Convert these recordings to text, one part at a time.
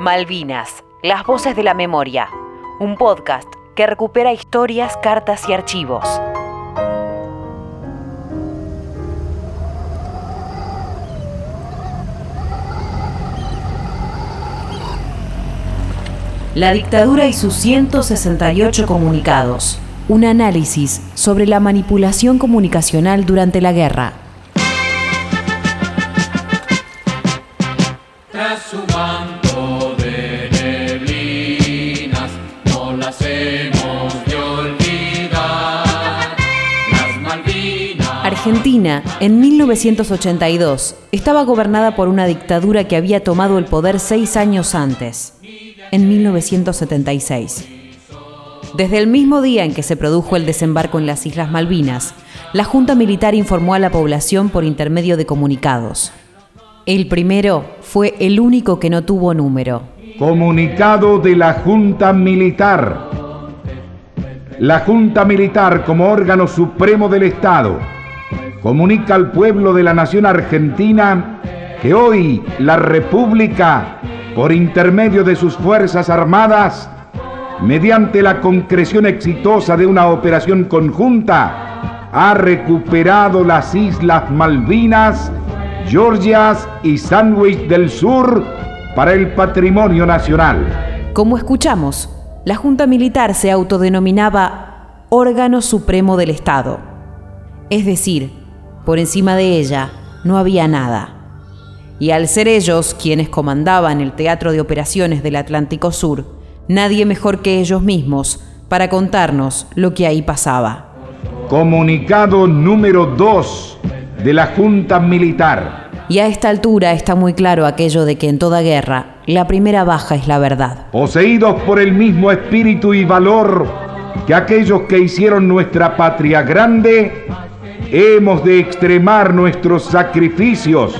Malvinas, las voces de la memoria, un podcast que recupera historias, cartas y archivos. La dictadura y sus 168 comunicados. Un análisis sobre la manipulación comunicacional durante la guerra. Argentina, en 1982, estaba gobernada por una dictadura que había tomado el poder seis años antes, en 1976. Desde el mismo día en que se produjo el desembarco en las Islas Malvinas, la Junta Militar informó a la población por intermedio de comunicados. El primero fue el único que no tuvo número. Comunicado de la Junta Militar. La Junta Militar, como órgano supremo del Estado, comunica al pueblo de la nación argentina que hoy la República, por intermedio de sus Fuerzas Armadas, mediante la concreción exitosa de una operación conjunta, ha recuperado las Islas Malvinas, Georgias y Sandwich del Sur para el patrimonio nacional. Como escuchamos, la Junta Militar se autodenominaba órgano supremo del Estado. Es decir, por encima de ella no había nada. Y al ser ellos quienes comandaban el Teatro de Operaciones del Atlántico Sur, nadie mejor que ellos mismos para contarnos lo que ahí pasaba. Comunicado número 2 de la Junta Militar. Y a esta altura está muy claro aquello de que en toda guerra la primera baja es la verdad. Poseídos por el mismo espíritu y valor que aquellos que hicieron nuestra patria grande, hemos de extremar nuestros sacrificios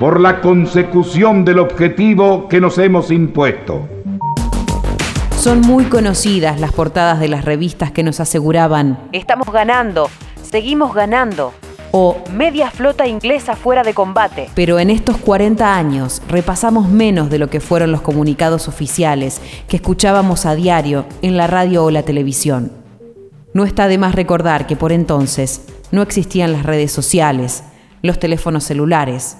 por la consecución del objetivo que nos hemos impuesto. Son muy conocidas las portadas de las revistas que nos aseguraban Estamos ganando, seguimos ganando o Media flota inglesa fuera de combate. Pero en estos 40 años repasamos menos de lo que fueron los comunicados oficiales que escuchábamos a diario en la radio o la televisión. No está de más recordar que por entonces no existían las redes sociales, los teléfonos celulares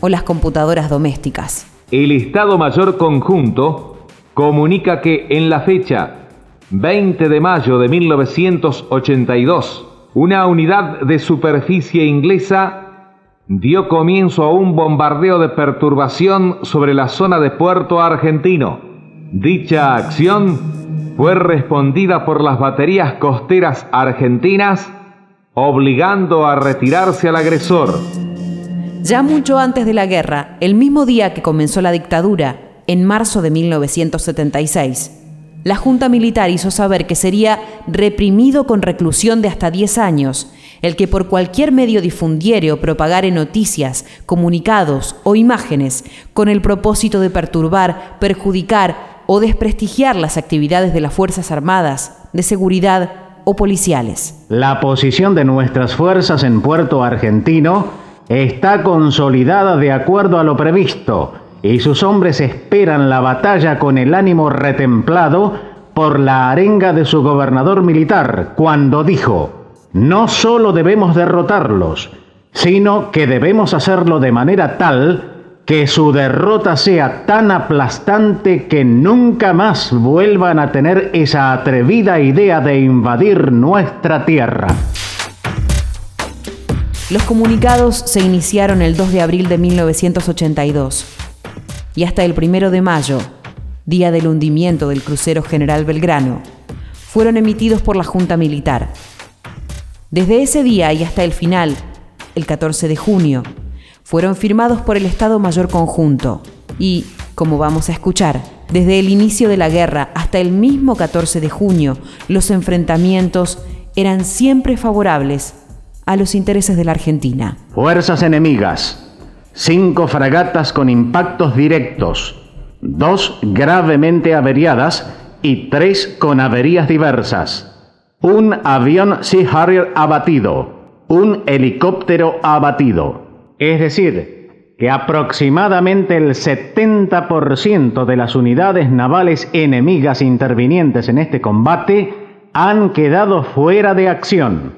o las computadoras domésticas. El Estado Mayor Conjunto comunica que en la fecha 20 de mayo de 1982, una unidad de superficie inglesa dio comienzo a un bombardeo de perturbación sobre la zona de Puerto Argentino. Dicha acción fue respondida por las baterías costeras argentinas, obligando a retirarse al agresor. Ya mucho antes de la guerra, el mismo día que comenzó la dictadura, en marzo de 1976, la Junta Militar hizo saber que sería reprimido con reclusión de hasta 10 años el que por cualquier medio difundiere o propagare noticias, comunicados o imágenes con el propósito de perturbar, perjudicar o desprestigiar las actividades de las Fuerzas Armadas, de seguridad La posición de nuestras fuerzas en Puerto Argentino está consolidada de acuerdo a lo previsto y sus hombres esperan la batalla con el ánimo retemplado por la arenga de su gobernador militar, cuando dijo, no solo debemos derrotarlos, sino que debemos hacerlo de manera tal que su derrota sea tan aplastante que nunca más vuelvan a tener esa atrevida idea de invadir nuestra tierra. Los comunicados se iniciaron el 2 de abril de 1982 y hasta el primero de mayo, día del hundimiento del crucero General Belgrano, fueron emitidos por la Junta Militar. Desde ese día y hasta el final, el 14 de junio, fueron firmados por el Estado Mayor Conjunto y, como vamos a escuchar, desde el inicio de la guerra hasta el mismo 14 de junio, los enfrentamientos eran siempre favorables a los intereses de la Argentina. Fuerzas enemigas, cinco fragatas con impactos directos, dos gravemente averiadas y tres con averías diversas, un avión Sea Harrier abatido, un helicóptero abatido. Es decir, que aproximadamente el 70% de las unidades navales enemigas intervinientes en este combate han quedado fuera de acción.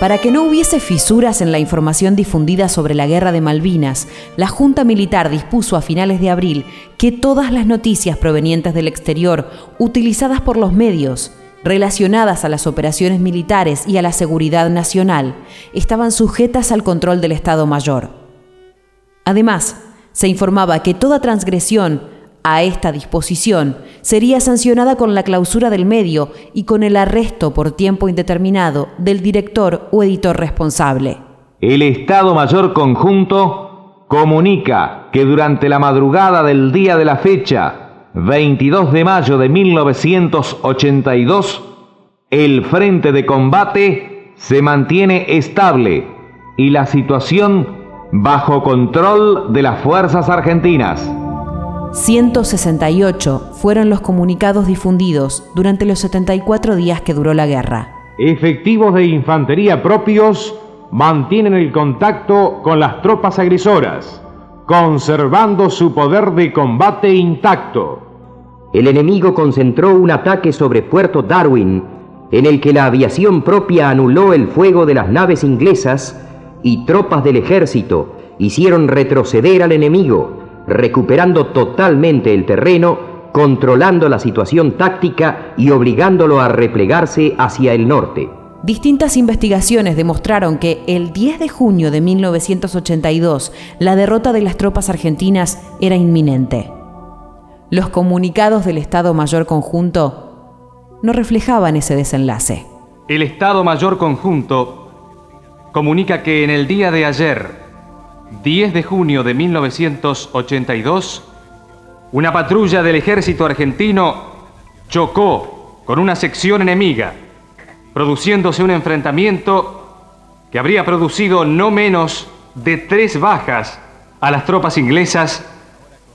Para que no hubiese fisuras en la información difundida sobre la guerra de Malvinas, la Junta Militar dispuso a finales de abril que todas las noticias provenientes del exterior, utilizadas por los medios, relacionadas a las operaciones militares y a la seguridad nacional, estaban sujetas al control del Estado Mayor. Además, se informaba que toda transgresión a esta disposición sería sancionada con la clausura del medio y con el arresto por tiempo indeterminado del director o editor responsable. El Estado Mayor Conjunto comunica que durante la madrugada del día de la fecha, 22 de mayo de 1982, el frente de combate se mantiene estable y la situación bajo control de las fuerzas argentinas. 168 fueron los comunicados difundidos durante los 74 días que duró la guerra. Efectivos de infantería propios mantienen el contacto con las tropas agresoras, conservando su poder de combate intacto. El enemigo concentró un ataque sobre Puerto Darwin, en el que la aviación propia anuló el fuego de las naves inglesas y tropas del ejército hicieron retroceder al enemigo recuperando totalmente el terreno, controlando la situación táctica y obligándolo a replegarse hacia el norte. Distintas investigaciones demostraron que el 10 de junio de 1982 la derrota de las tropas argentinas era inminente. Los comunicados del Estado Mayor Conjunto no reflejaban ese desenlace. El Estado Mayor Conjunto comunica que en el día de ayer, 10 de junio de 1982, una patrulla del ejército argentino chocó con una sección enemiga, produciéndose un enfrentamiento que habría producido no menos de tres bajas a las tropas inglesas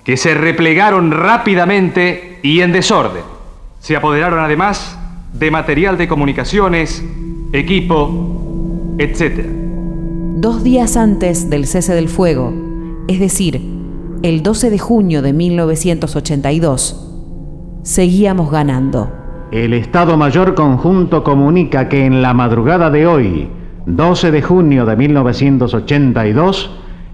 que se replegaron rápidamente y en desorden. Se apoderaron además de material de comunicaciones, equipo, etc dos días antes del cese del fuego, es decir, el 12 de junio de 1982, seguíamos ganando. El Estado Mayor Conjunto comunica que en la madrugada de hoy, 12 de junio de 1982,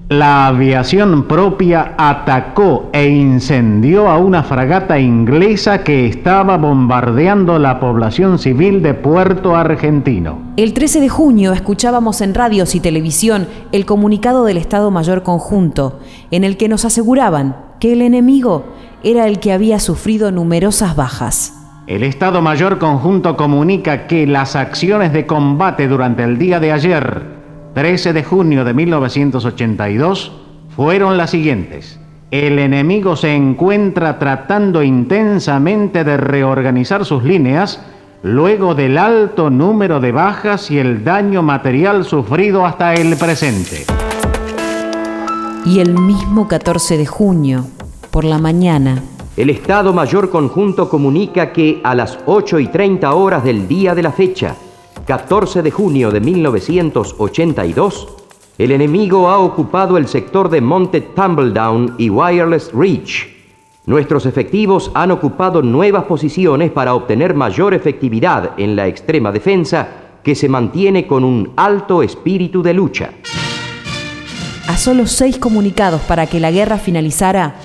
la aviación propia atacó e incendió a una fragata inglesa que estaba bombardeando la población civil de Puerto Argentino. El 13 de junio escuchábamos en radios y televisión el comunicado del Estado Mayor Conjunto, en el que nos aseguraban que el enemigo era el que había sufrido numerosas bajas. El Estado Mayor Conjunto comunica que las acciones de combate durante el día de ayer 13 de junio de 1982 fueron las siguientes. El enemigo se encuentra tratando intensamente de reorganizar sus líneas luego del alto número de bajas y el daño material sufrido hasta el presente. Y el mismo 14 de junio, por la mañana, el Estado Mayor Conjunto comunica que a las 8 y 30 horas del día de la fecha, 14 de junio de 1982, el enemigo ha ocupado el sector de Monte Tumbledown y Wireless Reach. Nuestros efectivos han ocupado nuevas posiciones para obtener mayor efectividad en la extrema defensa que se mantiene con un alto espíritu de lucha. A solo seis comunicados para que la guerra finalizara,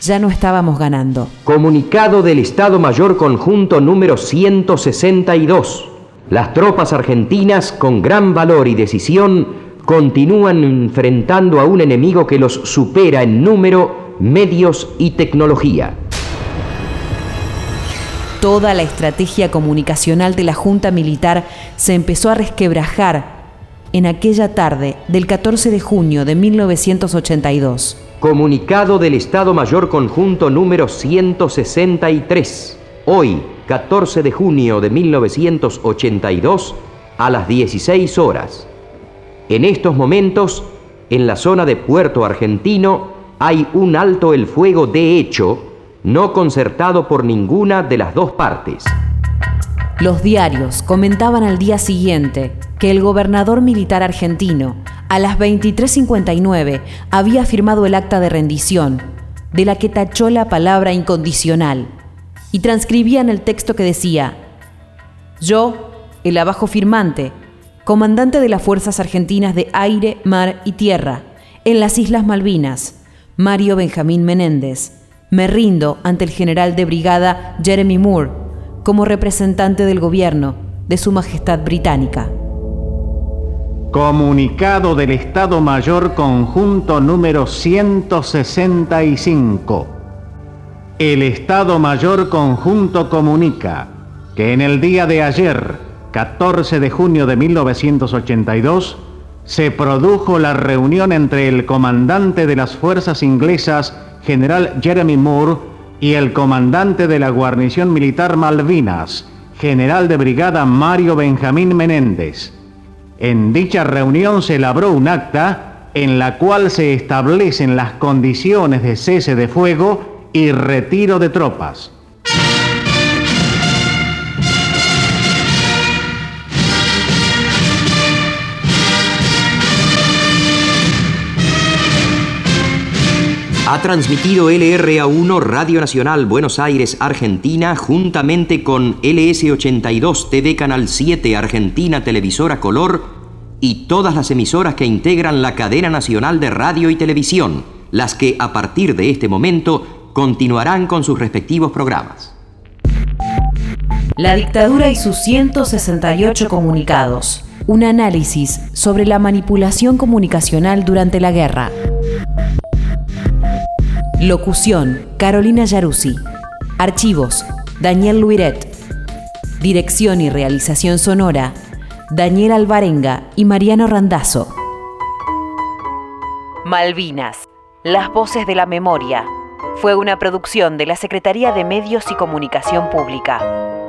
ya no estábamos ganando. Comunicado del Estado Mayor Conjunto número 162. Las tropas argentinas, con gran valor y decisión, continúan enfrentando a un enemigo que los supera en número, medios y tecnología. Toda la estrategia comunicacional de la Junta Militar se empezó a resquebrajar en aquella tarde del 14 de junio de 1982. Comunicado del Estado Mayor Conjunto número 163. Hoy, 14 de junio de 1982, a las 16 horas. En estos momentos, en la zona de Puerto Argentino, hay un alto el fuego de hecho, no concertado por ninguna de las dos partes. Los diarios comentaban al día siguiente que el gobernador militar argentino, a las 23.59, había firmado el acta de rendición, de la que tachó la palabra incondicional, y transcribían el texto que decía, Yo, el abajo firmante, comandante de las Fuerzas Argentinas de Aire, Mar y Tierra, en las Islas Malvinas, Mario Benjamín Menéndez, me rindo ante el general de brigada Jeremy Moore como representante del gobierno de Su Majestad Británica. Comunicado del Estado Mayor Conjunto número 165. El Estado Mayor Conjunto comunica que en el día de ayer, 14 de junio de 1982, se produjo la reunión entre el comandante de las fuerzas inglesas general Jeremy Moore, y el comandante de la guarnición militar Malvinas, general de brigada Mario Benjamín Menéndez. En dicha reunión se elaboró un acta en la cual se establecen las condiciones de cese de fuego y retiro de tropas. Ha transmitido LRA1 Radio Nacional Buenos Aires, Argentina, juntamente con LS82 TV Canal 7 Argentina Televisora Color y todas las emisoras que integran la cadena nacional de radio y televisión, las que a partir de este momento continuarán con sus respectivos programas. La dictadura y sus 168 comunicados. Un análisis sobre la manipulación comunicacional durante la guerra. Locución, Carolina Yaruzzi. Archivos, Daniel Luiret. Dirección y realización sonora, Daniel Alvarenga y Mariano Randazzo. Malvinas, las voces de la memoria. Fue una producción de la Secretaría de Medios y Comunicación Pública.